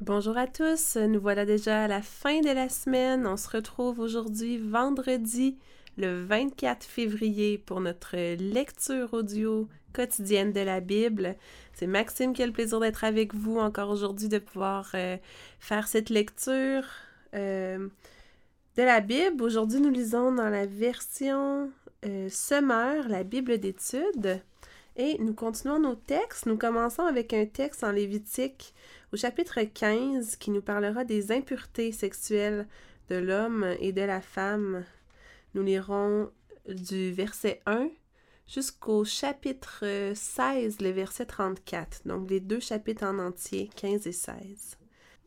Bonjour à tous, nous voilà déjà à la fin de la semaine. On se retrouve aujourd'hui vendredi le 24 février pour notre lecture audio quotidienne de la Bible. C'est Maxime qui a le plaisir d'être avec vous encore aujourd'hui, de pouvoir euh, faire cette lecture euh, de la Bible. Aujourd'hui, nous lisons dans la version euh, la Bible d'études. Et nous continuons nos textes. Nous commençons avec un texte en Lévitique au chapitre 15 qui nous parlera des impuretés sexuelles de l'homme et de la femme. Nous lirons du verset 1 jusqu'au chapitre 16, le verset 34. Donc les deux chapitres en entier, 15 et 16.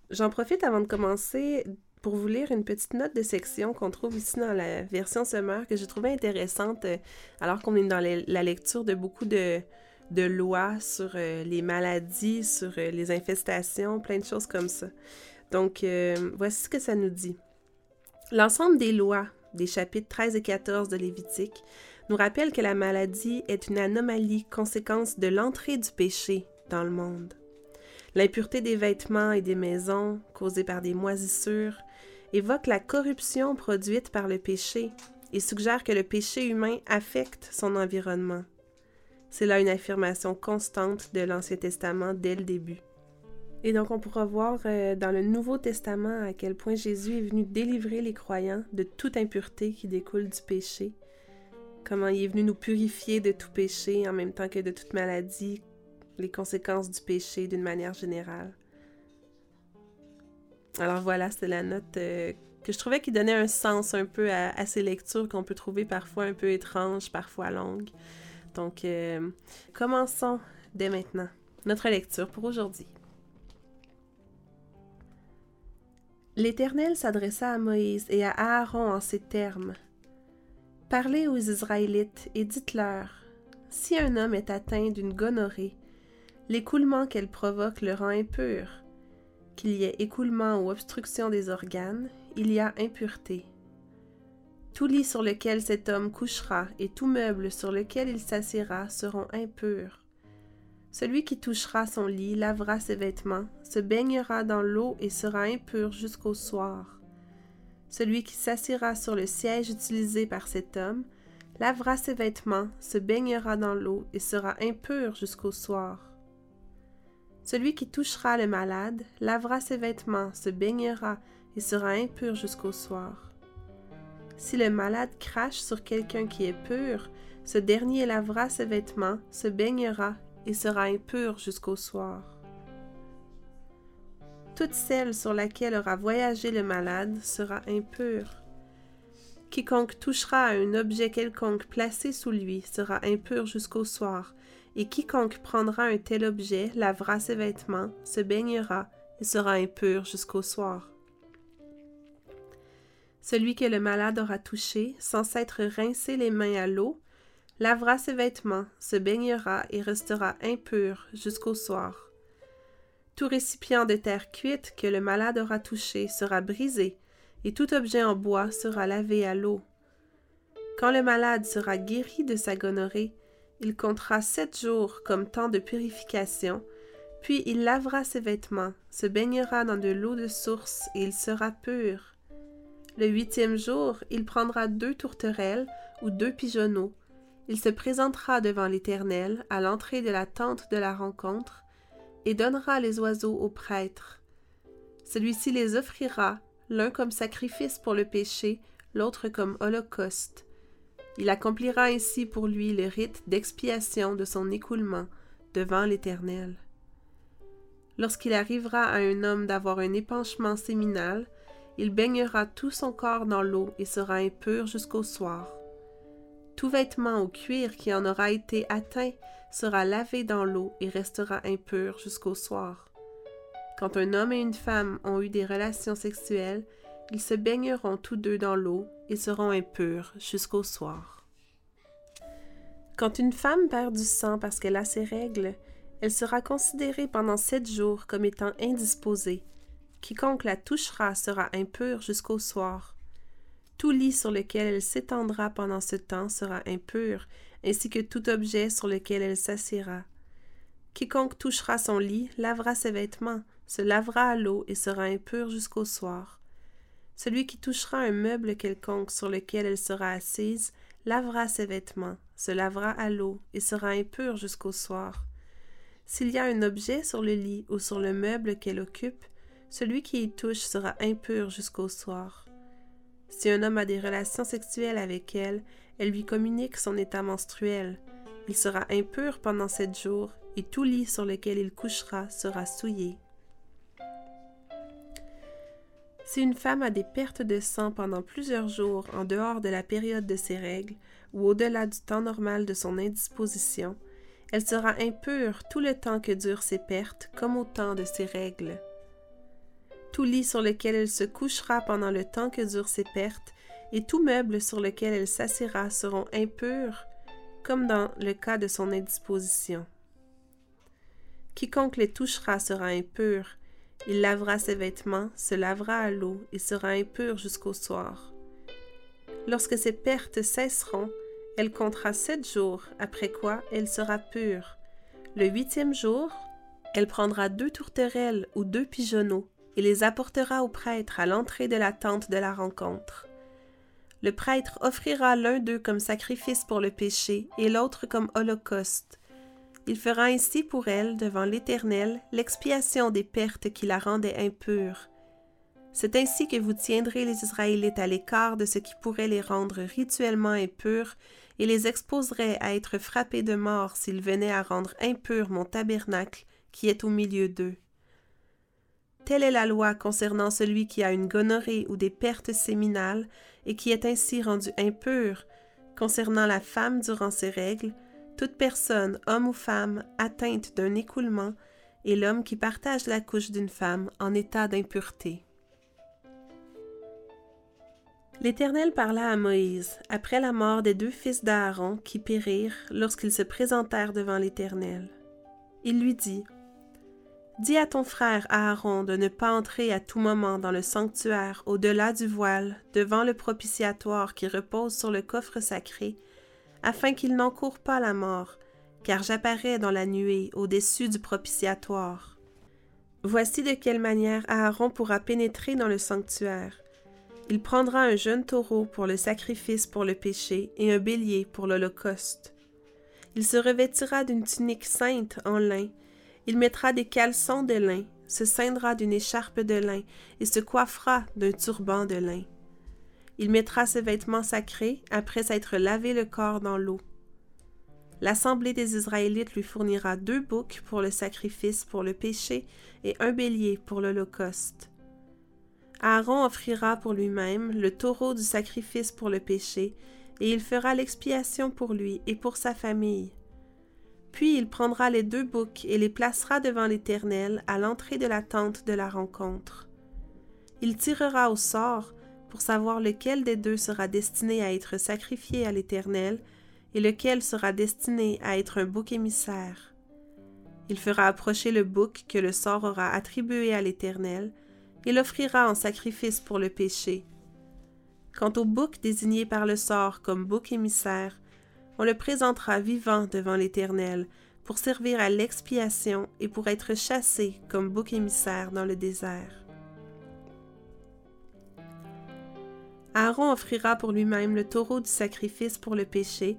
J'en profite avant de commencer pour vous lire une petite note de section qu'on trouve ici dans la version Semeur que j'ai trouvée intéressante euh, alors qu'on est dans la lecture de beaucoup de, de lois sur euh, les maladies, sur euh, les infestations, plein de choses comme ça. Donc, voici ce que ça nous dit. L'ensemble des lois des chapitres 13 et 14 de Lévitique nous rappelle que la maladie est une anomalie conséquence de l'entrée du péché dans le monde. L'impureté des vêtements et des maisons, causée par des moisissures, évoque la corruption produite par le péché et suggère que le péché humain affecte son environnement. C'est là une affirmation constante de l'Ancien Testament dès le début. Et donc on pourra voir euh, dans le Nouveau Testament à quel point Jésus est venu délivrer les croyants de toute impureté qui découle du péché, comment il est venu nous purifier de tout péché en même temps que de toute maladie, les conséquences du péché d'une manière générale. Alors voilà, c'est la note euh, que je trouvais qui donnait un sens un peu à, ces lectures qu'on peut trouver parfois un peu étranges, parfois longues. Donc, euh, commençons dès maintenant notre lecture pour aujourd'hui. L'Éternel s'adressa à Moïse et à Aaron en ces termes. Parlez aux Israélites et dites-leur, si un homme est atteint d'une gonorrhée, l'écoulement qu'elle provoque le rend impur qu'il y ait écoulement ou obstruction des organes, il y a impureté. Tout lit sur lequel cet homme couchera et tout meuble sur lequel il s'assiera seront impurs. Celui qui touchera son lit lavera ses vêtements, se baignera dans l'eau et sera impur jusqu'au soir. Celui qui s'assiera sur le siège utilisé par cet homme lavera ses vêtements, se baignera dans l'eau et sera impur jusqu'au soir. Celui qui touchera le malade lavera ses vêtements, se baignera et sera impur jusqu'au soir. Si le malade crache sur quelqu'un qui est pur, ce dernier lavera ses vêtements, se baignera et sera impur jusqu'au soir. Toute celle sur laquelle aura voyagé le malade sera impure. Quiconque touchera à un objet quelconque placé sous lui sera impur jusqu'au soir, et quiconque prendra un tel objet lavera ses vêtements, se baignera et sera impur jusqu'au soir. Celui que le malade aura touché, sans s'être rincé les mains à l'eau, lavera ses vêtements, se baignera et restera impur jusqu'au soir. Tout récipient de terre cuite que le malade aura touché sera brisé, et tout objet en bois sera lavé à l'eau. Quand le malade sera guéri de sa gonorrhée, il comptera sept jours comme temps de purification, puis il lavera ses vêtements, se baignera dans de l'eau de source, et il sera pur. Le huitième jour, il prendra deux tourterelles ou deux pigeonneaux. Il se présentera devant l'Éternel à l'entrée de la tente de la rencontre, et donnera les oiseaux au prêtre. Celui-ci les offrira, l'un comme sacrifice pour le péché, l'autre comme holocauste. Il accomplira ainsi pour lui le rite d'expiation de son écoulement devant l'Éternel. Lorsqu'il arrivera à un homme d'avoir un épanchement séminal, il baignera tout son corps dans l'eau et sera impur jusqu'au soir. Tout vêtement ou cuir qui en aura été atteint sera lavé dans l'eau et restera impur jusqu'au soir. Quand un homme et une femme ont eu des relations sexuelles, ils se baigneront tous deux dans l'eau et seront impurs jusqu'au soir. Quand une femme perd du sang parce qu'elle a ses règles, elle sera considérée pendant sept jours comme étant indisposée. Quiconque la touchera sera impur jusqu'au soir. Tout lit sur lequel elle s'étendra pendant ce temps sera impur, ainsi que tout objet sur lequel elle s'assiera. Quiconque touchera son lit lavera ses vêtements, se lavera à l'eau et sera impur jusqu'au soir. Celui qui touchera un meuble quelconque sur lequel elle sera assise lavera ses vêtements, se lavera à l'eau et sera impur jusqu'au soir. S'il y a un objet sur le lit ou sur le meuble qu'elle occupe, celui qui y touche sera impur jusqu'au soir. Si un homme a des relations sexuelles avec elle, elle lui communique son état menstruel. Il sera impur pendant sept jours, et tout lit sur lequel il couchera sera souillé. Si une femme a des pertes de sang pendant plusieurs jours en dehors de la période de ses règles ou au-delà du temps normal de son indisposition, elle sera impure tout le temps que durent ses pertes comme au temps de ses règles. Tout lit sur lequel elle se couchera pendant le temps que durent ses pertes et tout meuble sur lequel elle s'assiera seront impurs comme dans le cas de son indisposition. Quiconque les touchera sera impur, il lavera ses vêtements, se lavera à l'eau et sera impur jusqu'au soir. Lorsque ses pertes cesseront, elle comptera sept jours, après quoi elle sera pure. Le huitième jour, elle prendra deux tourterelles ou deux pigeonneaux et les apportera au prêtre à l'entrée de la tente de la rencontre. Le prêtre offrira l'un d'eux comme sacrifice pour le péché et l'autre comme holocauste. Il fera ainsi pour elle, devant l'Éternel, l'expiation des pertes qui la rendaient impure. C'est ainsi que vous tiendrez les Israélites à l'écart de ce qui pourrait les rendre rituellement impurs et les exposerait à être frappés de mort s'ils venaient à rendre impur mon tabernacle qui est au milieu d'eux. Telle est la loi concernant celui qui a une gonorrhée ou des pertes séminales et qui est ainsi rendu impur, concernant la femme durant ses règles, toute personne, homme ou femme, atteinte d'un écoulement, et l'homme qui partage la couche d'une femme en état d'impureté. L'Éternel parla à Moïse après la mort des deux fils d'Aaron qui périrent lorsqu'ils se présentèrent devant l'Éternel. Il lui dit, Dis à ton frère Aaron de ne pas entrer à tout moment dans le sanctuaire au-delà du voile, devant le propitiatoire qui repose sur le coffre sacré, afin qu'il n'encourt pas la mort, car j'apparais dans la nuée au-dessus du propitiatoire. Voici de quelle manière Aaron pourra pénétrer dans le sanctuaire. Il prendra un jeune taureau pour le sacrifice pour le péché et un bélier pour l'holocauste. Il se revêtira d'une tunique sainte en lin, il mettra des caleçons de lin, se ceindra d'une écharpe de lin et se coiffera d'un turban de lin. Il mettra ses vêtements sacrés après s'être lavé le corps dans l'eau. L'assemblée des Israélites lui fournira deux boucs pour le sacrifice pour le péché et un bélier pour l'holocauste. Aaron offrira pour lui-même le taureau du sacrifice pour le péché, et il fera l'expiation pour lui et pour sa famille. Puis il prendra les deux boucs et les placera devant l'Éternel à l'entrée de la tente de la rencontre. Il tirera au sort pour savoir lequel des deux sera destiné à être sacrifié à l'Éternel et lequel sera destiné à être un bouc émissaire. Il fera approcher le bouc que le sort aura attribué à l'Éternel, et l'offrira en sacrifice pour le péché. Quant au bouc désigné par le sort comme bouc émissaire, on le présentera vivant devant l'Éternel pour servir à l'expiation et pour être chassé comme bouc émissaire dans le désert. Aaron offrira pour lui-même le taureau du sacrifice pour le péché,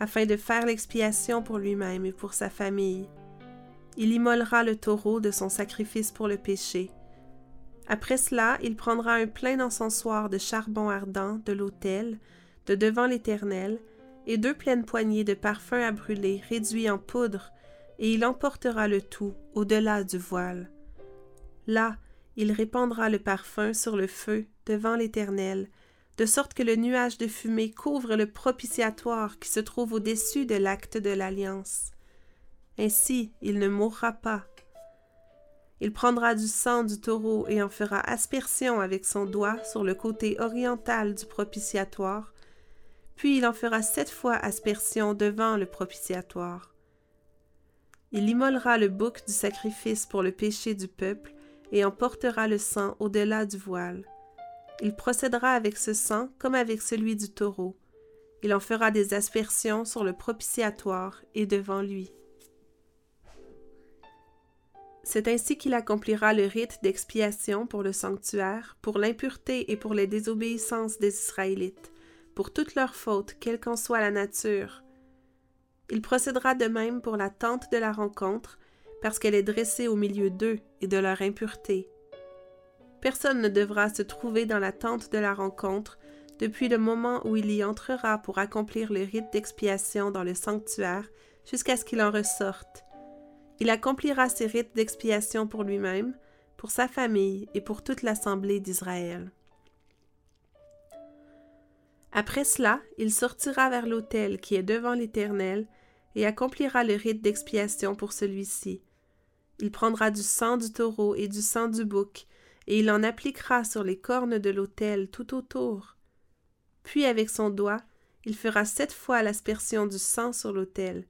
afin de faire l'expiation pour lui-même et pour sa famille. Il immolera le taureau de son sacrifice pour le péché, après cela, il prendra un plein encensoir de charbon ardent de l'autel, de devant l'Éternel, deux pleines poignées de parfum à brûler réduits en poudre, et il emportera le tout au-delà du voile. Là, il répandra le parfum sur le feu devant l'Éternel, de sorte que le nuage de fumée couvre le propitiatoire qui se trouve au-dessus de l'acte de l'alliance. Ainsi, il ne mourra pas, il prendra du sang du taureau et en fera aspersion avec son doigt sur le côté oriental du propitiatoire, puis il en fera sept fois aspersion devant le propitiatoire. Il immolera le bouc du sacrifice pour le péché du peuple et en portera le sang au-delà du voile. Il procédera avec ce sang comme avec celui du taureau. Il en fera des aspersions sur le propitiatoire et devant lui. C'est ainsi qu'il accomplira le rite d'expiation pour le sanctuaire, pour l'impureté et pour les désobéissances des Israélites, pour toutes leurs fautes, quelle qu'en soit la nature. Il procédera de même pour la tente de la rencontre, parce qu'elle est dressée au milieu d'eux et de leur impureté. Personne ne devra se trouver dans la tente de la rencontre depuis le moment où il y entrera pour accomplir le rite d'expiation dans le sanctuaire jusqu'à ce qu'il en ressorte. Il accomplira ses rites d'expiation pour lui-même, pour sa famille et pour toute l'assemblée d'Israël. Après cela, il sortira vers l'autel qui est devant l'Éternel et accomplira le rite d'expiation pour celui-ci. Il prendra du sang du taureau et du sang du bouc, et il en appliquera sur les cornes de l'autel tout autour. Puis avec son doigt, il fera sept fois l'aspersion du sang sur l'autel,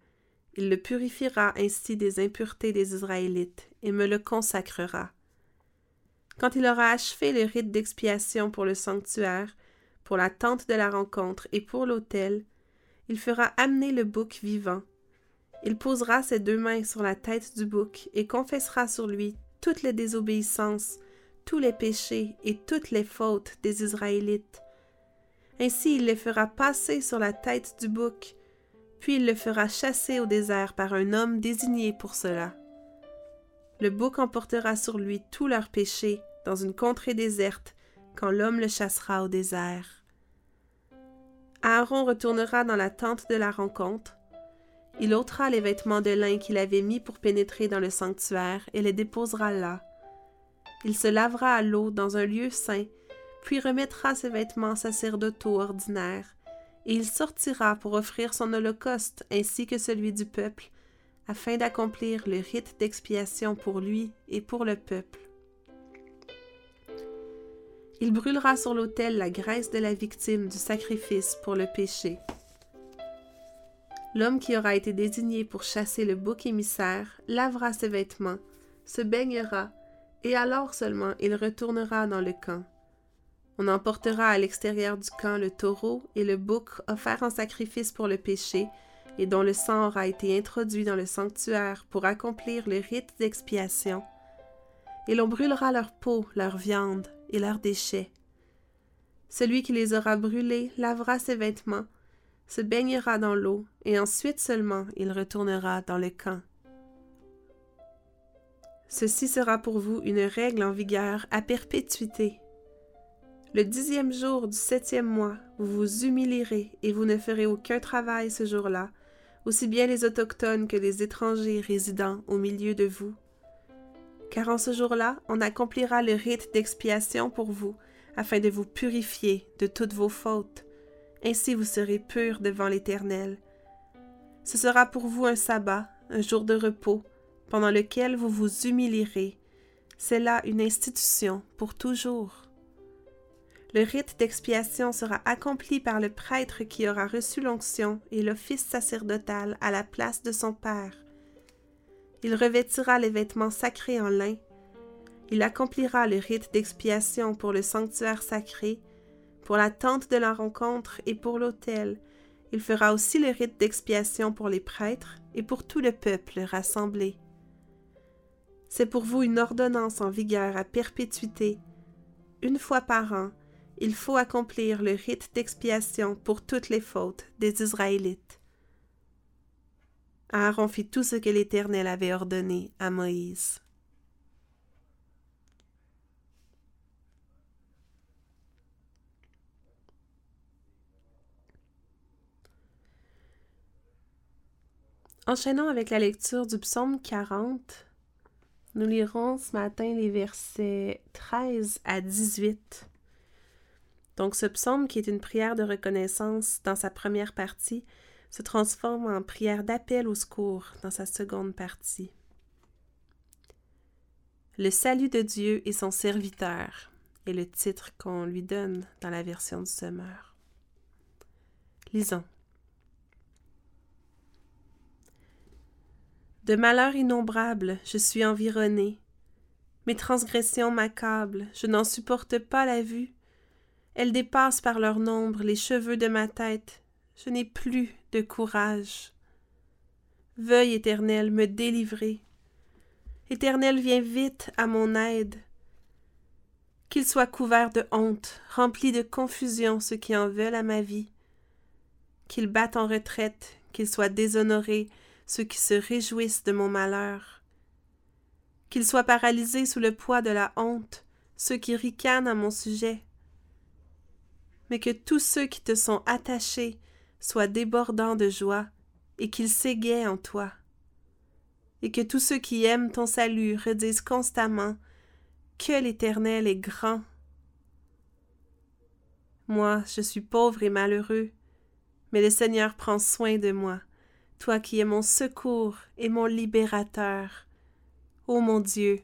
il le purifiera ainsi des impuretés des Israélites et me le consacrera. Quand il aura achevé le rite d'expiation pour le sanctuaire, pour la tente de la rencontre et pour l'autel, il fera amener le bouc vivant. Il posera ses deux mains sur la tête du bouc et confessera sur lui toutes les désobéissances, tous les péchés et toutes les fautes des Israélites. Ainsi il les fera passer sur la tête du bouc, puis il le fera chasser au désert par un homme désigné pour cela. Le bouc emportera sur lui tous leurs péchés dans une contrée déserte quand l'homme le chassera au désert. Aaron retournera dans la tente de la rencontre. Il ôtera les vêtements de lin qu'il avait mis pour pénétrer dans le sanctuaire et les déposera là. Il se lavera à l'eau dans un lieu saint, puis remettra ses vêtements sacerdotaux ordinaires et il sortira pour offrir son holocauste ainsi que celui du peuple, afin d'accomplir le rite d'expiation pour lui et pour le peuple. Il brûlera sur l'autel la graisse de la victime du sacrifice pour le péché. L'homme qui aura été désigné pour chasser le bouc émissaire lavera ses vêtements, se baignera, et alors seulement il retournera dans le camp. On emportera à l'extérieur du camp le taureau et le bouc offerts en sacrifice pour le péché, et dont le sang aura été introduit dans le sanctuaire pour accomplir le rite d'expiation. Et l'on brûlera leur peau, leur viande et leurs déchets. Celui qui les aura brûlés lavera ses vêtements, se baignera dans l'eau, et ensuite seulement il retournera dans le camp. Ceci sera pour vous une règle en vigueur à perpétuité le dixième jour du septième mois, vous vous humilierez et vous ne ferez aucun travail ce jour-là, aussi bien les autochtones que les étrangers résidant au milieu de vous. Car en ce jour-là, on accomplira le rite d'expiation pour vous, afin de vous purifier de toutes vos fautes. Ainsi vous serez purs devant l'Éternel. Ce sera pour vous un sabbat, un jour de repos, pendant lequel vous vous humilierez. C'est là une institution pour toujours. Le rite d'expiation sera accompli par le prêtre qui aura reçu l'onction et l'office sacerdotal à la place de son père. Il revêtira les vêtements sacrés en lin. Il accomplira le rite d'expiation pour le sanctuaire sacré, pour la tente de la rencontre et pour l'autel. Il fera aussi le rite d'expiation pour les prêtres et pour tout le peuple rassemblé. C'est pour vous une ordonnance en vigueur à perpétuité. Une fois par an, il faut accomplir le rite d'expiation pour toutes les fautes des Israélites. Aaron fit tout ce que l'Éternel avait ordonné à Moïse. Enchaînons avec la lecture du psaume 40. Nous lirons ce matin les versets 13 à 18. Donc ce psaume, qui est une prière de reconnaissance dans sa première partie, se transforme en prière d'appel au secours dans sa seconde partie. Le salut de Dieu et son serviteur est le titre qu'on lui donne dans la version du semeur. Lisons. De malheurs innombrables, je suis environné. Mes transgressions m'accablent, je n'en supporte pas la vue. Elles dépassent par leur nombre les cheveux de ma tête. Je n'ai plus de courage. Veuille, Éternel, me délivrer. Éternel, viens vite à mon aide. Qu'ils soient couverts de honte, remplis de confusion ceux qui en veulent à ma vie. Qu'ils battent en retraite, qu'ils soient déshonorés ceux qui se réjouissent de mon malheur. Qu'ils soient paralysés sous le poids de la honte, ceux qui ricanent à mon sujet. Mais que tous ceux qui te sont attachés soient débordants de joie et qu'ils s'égaient en toi. Et que tous ceux qui aiment ton salut redisent constamment que l'Éternel est grand. Moi, je suis pauvre et malheureux, mais le Seigneur prend soin de moi toi qui es mon secours et mon libérateur. Ô mon Dieu,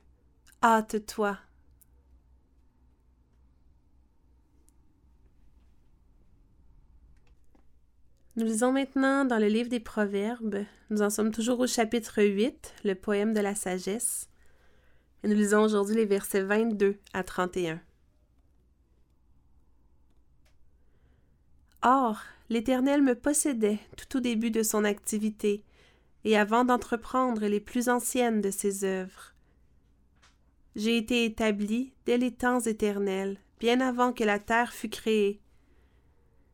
hâte-toi. Nous lisons maintenant dans le livre des Proverbes. Nous en sommes toujours au chapitre 8, le poème de la sagesse. Et nous lisons aujourd'hui les versets 22 à 31. Or, l'Éternel me possédait tout au début de son activité, et avant d'entreprendre les plus anciennes de ses œuvres. J'ai été établi dès les temps éternels, bien avant que la terre fût créée.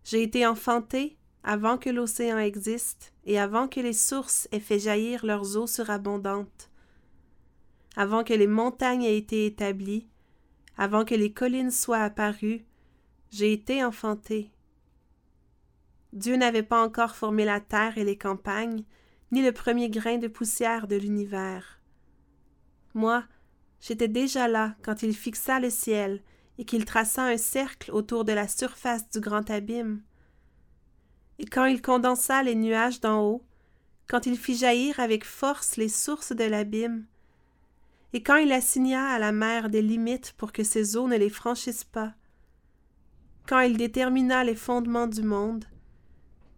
J'ai été enfanté avant que l'océan existe et avant que les sources aient fait jaillir leurs eaux surabondantes. Avant que les montagnes aient été établies, avant que les collines soient apparues, j'ai été enfanté. Dieu n'avait pas encore formé la terre et les campagnes, ni le premier grain de poussière de l'univers. Moi, j'étais déjà là quand il fixa le ciel et qu'il traça un cercle autour de la surface du grand abîme. Et quand il condensa les nuages d'en haut, quand il fit jaillir avec force les sources de l'abîme, et quand il assigna à la mer des limites pour que ses eaux ne les franchissent pas, quand il détermina les fondements du monde,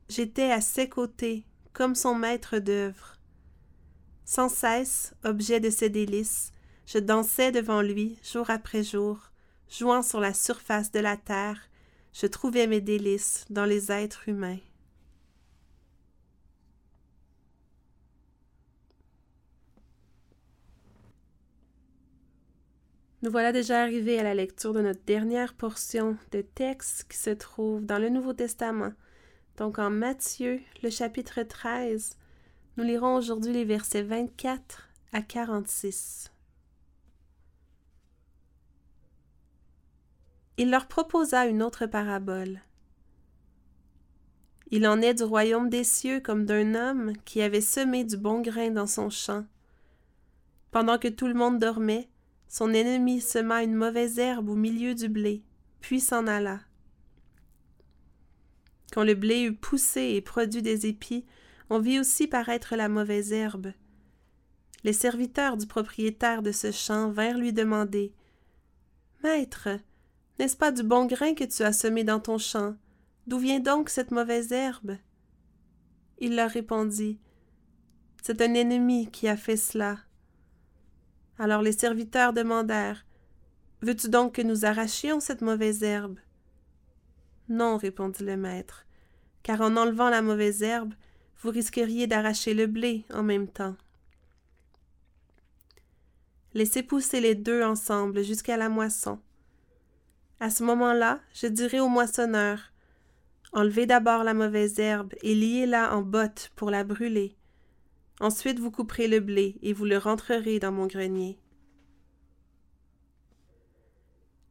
J'étais à ses côtés, comme son maître d'œuvre. Sans cesse, objet de ses délices, je dansais devant lui jour après jour, jouant sur la surface de la terre, je trouvais mes délices dans les êtres humains. Nous voilà déjà arrivés à la lecture de notre dernière portion de texte qui se trouve dans le Nouveau Testament, donc en Matthieu, le chapitre 13, nous lirons aujourd'hui les versets 24 à 46. Il leur proposa une autre parabole. Il en est du royaume des cieux comme d'un homme qui avait semé du bon grain dans son champ. Pendant que tout le monde dormait, son ennemi sema une mauvaise herbe au milieu du blé, puis s'en alla. Quand le blé eut poussé et produit des épis, on vit aussi paraître la mauvaise herbe. Les serviteurs du propriétaire de ce champ vinrent lui demander Maître, n'est-ce pas du bon grain que tu as semé dans ton champ? D'où vient donc cette mauvaise herbe? Il leur répondit C'est un ennemi qui a fait cela. Alors les serviteurs demandèrent Veux-tu donc que nous arrachions cette mauvaise herbe? Non, répondit le maître, car en enlevant la mauvaise herbe, vous risqueriez d'arracher le blé en même temps. Laissez pousser les deux ensemble jusqu'à la moisson. À ce moment-là, je dirai au moissonneur Enlevez d'abord la mauvaise herbe et liez-la en bottes pour la brûler. Ensuite vous couperez le blé et vous le rentrerez dans mon grenier.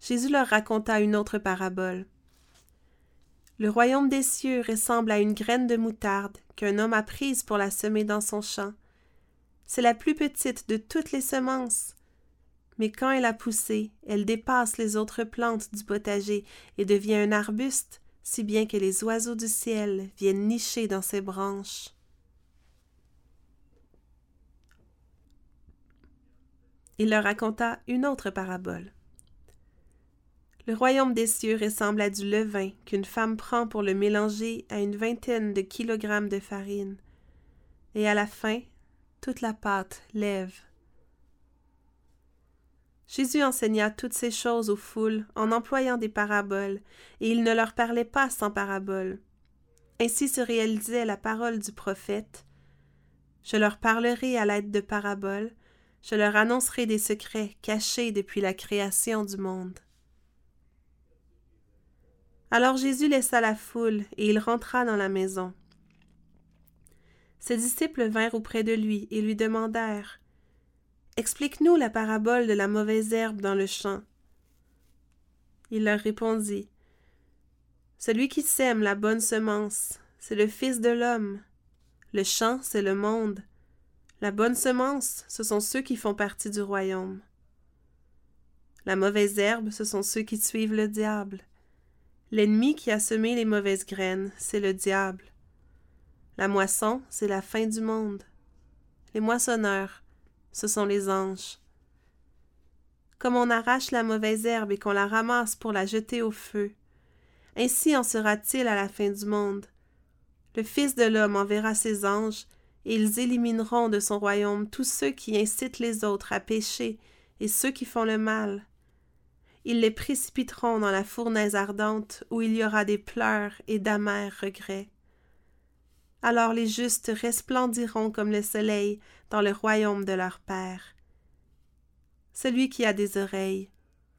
Jésus leur raconta une autre parabole. Le royaume des cieux ressemble à une graine de moutarde qu'un homme a prise pour la semer dans son champ. C'est la plus petite de toutes les semences. Mais quand elle a poussé, elle dépasse les autres plantes du potager et devient un arbuste, si bien que les oiseaux du ciel viennent nicher dans ses branches. Il leur raconta une autre parabole. Le royaume des cieux ressemble à du levain qu'une femme prend pour le mélanger à une vingtaine de kilogrammes de farine. Et à la fin, toute la pâte lève. Jésus enseigna toutes ces choses aux foules en employant des paraboles, et il ne leur parlait pas sans paraboles. Ainsi se réalisait la parole du prophète. Je leur parlerai à l'aide de paraboles, Je leur annoncerai des secrets cachés depuis la création du monde. Alors Jésus laissa la foule et il rentra dans la maison. Ses disciples vinrent auprès de lui et lui demandèrent Explique-nous la parabole de la mauvaise herbe dans le champ. Il leur répondit Celui qui sème la bonne semence, c'est le Fils de l'homme. Le champ, c'est le monde. La bonne semence, ce sont ceux qui font partie du royaume. La mauvaise herbe, ce sont ceux qui suivent le diable. L'ennemi qui a semé les mauvaises graines, c'est le diable. La moisson, c'est la fin du monde. Les moissonneurs, ce sont les anges. Comme on arrache la mauvaise herbe et qu'on la ramasse pour la jeter au feu, ainsi en sera-t-il à la fin du monde. Le Fils de l'homme enverra ses anges, et ils élimineront de son royaume tous ceux qui incitent les autres à pécher et ceux qui font le mal. Ils les précipiteront dans la fournaise ardente où il y aura des pleurs et d'amers regrets. Alors les justes resplendiront comme le soleil dans le royaume de leur Père. Celui qui a des oreilles,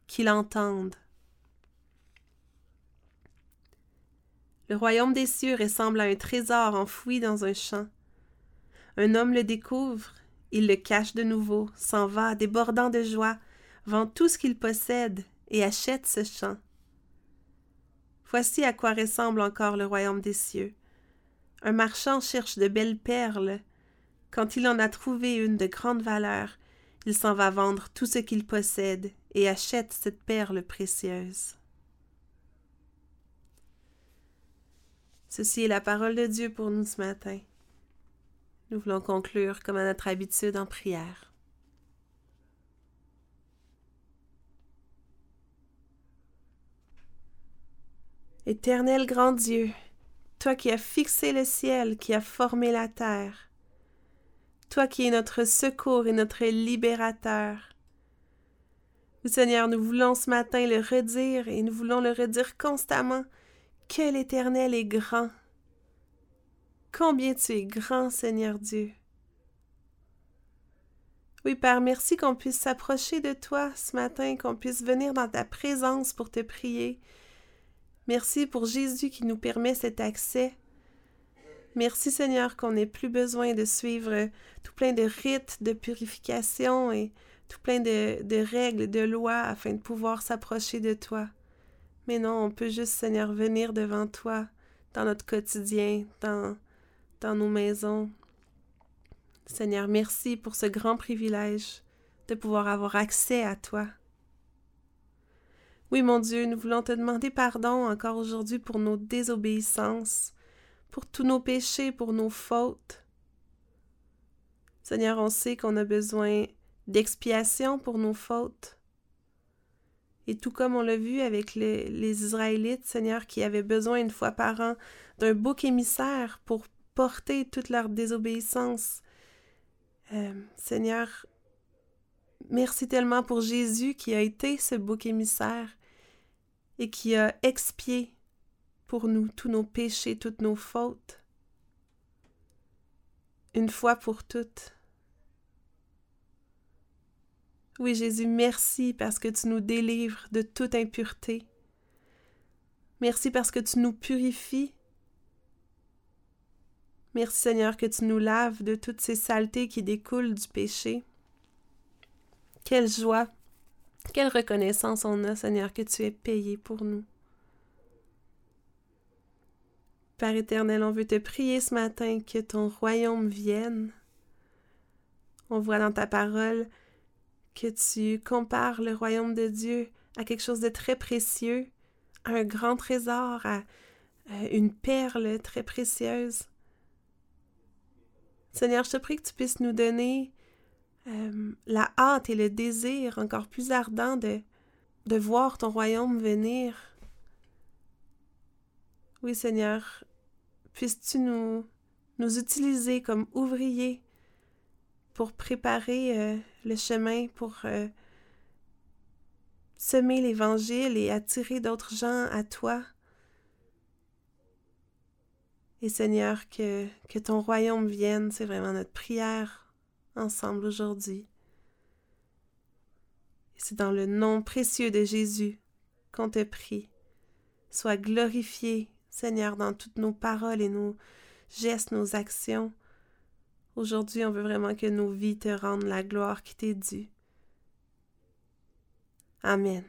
qu'il entende. Le royaume des cieux ressemble à un trésor enfoui dans un champ. Un homme le découvre, il le cache de nouveau, s'en va, débordant de joie, vend tout ce qu'il possède et achète ce champ. Voici à quoi ressemble encore le royaume des cieux. Un marchand cherche de belles perles. Quand il en a trouvé une de grande valeur, il s'en va vendre tout ce qu'il possède et achète cette perle précieuse. Ceci est la parole de Dieu pour nous ce matin. Nous voulons conclure comme à notre habitude en prière. Éternel grand Dieu, toi qui as fixé le ciel, qui as formé la terre, toi qui es notre secours et notre libérateur. Seigneur, nous voulons ce matin le redire et nous voulons le redire constamment que l'Éternel est grand. Combien tu es grand, Seigneur Dieu. Oui, Père, merci qu'on puisse s'approcher de toi ce matin, qu'on puisse venir dans ta présence pour te prier. Merci pour Jésus qui nous permet cet accès. Merci Seigneur qu'on n'ait plus besoin de suivre tout plein de rites de purification et tout plein de, de règles, de lois afin de pouvoir s'approcher de toi. Mais non, on peut juste, Seigneur, venir devant toi dans notre quotidien, dans, dans nos maisons. Seigneur, merci pour ce grand privilège de pouvoir avoir accès à toi. Oui, mon Dieu, nous voulons te demander pardon encore aujourd'hui pour nos désobéissances, pour tous nos péchés, pour nos fautes. Seigneur, on sait qu'on a besoin d'expiation pour nos fautes. Et tout comme on l'a vu avec les, Israélites, Seigneur, qui avaient besoin une fois par an d'un bouc émissaire pour porter toute leur désobéissance. Euh, Seigneur, merci tellement pour Jésus qui a été ce bouc émissaire et qui a expié pour nous tous nos péchés, toutes nos fautes, une fois pour toutes. Oui, Jésus, merci parce que tu nous délivres de toute impureté. Merci parce que tu nous purifies. Merci Seigneur que tu nous laves de toutes ces saletés qui découlent du péché. Quelle joie, quelle reconnaissance on a, Seigneur, que tu es payé pour nous. Père éternel, on veut te prier ce matin que ton royaume vienne. On voit dans ta parole que tu compares le royaume de Dieu à quelque chose de très précieux, à un grand trésor, à, une perle très précieuse. Seigneur, je te prie que tu puisses nous donner euh, la hâte et le désir encore plus ardent de, de voir ton royaume venir. Oui, Seigneur, puisses-tu nous, nous utiliser comme ouvriers pour préparer euh, le chemin, pour euh, semer l'Évangile et attirer d'autres gens à toi? Et Seigneur, que, que ton royaume vienne, c'est vraiment notre prière ensemble aujourd'hui. C'est dans le nom précieux de Jésus qu'on te prie. Sois glorifié, Seigneur, dans toutes nos paroles et nos gestes, nos actions. Aujourd'hui, on veut vraiment que nos vies te rendent la gloire qui t'est due. Amen.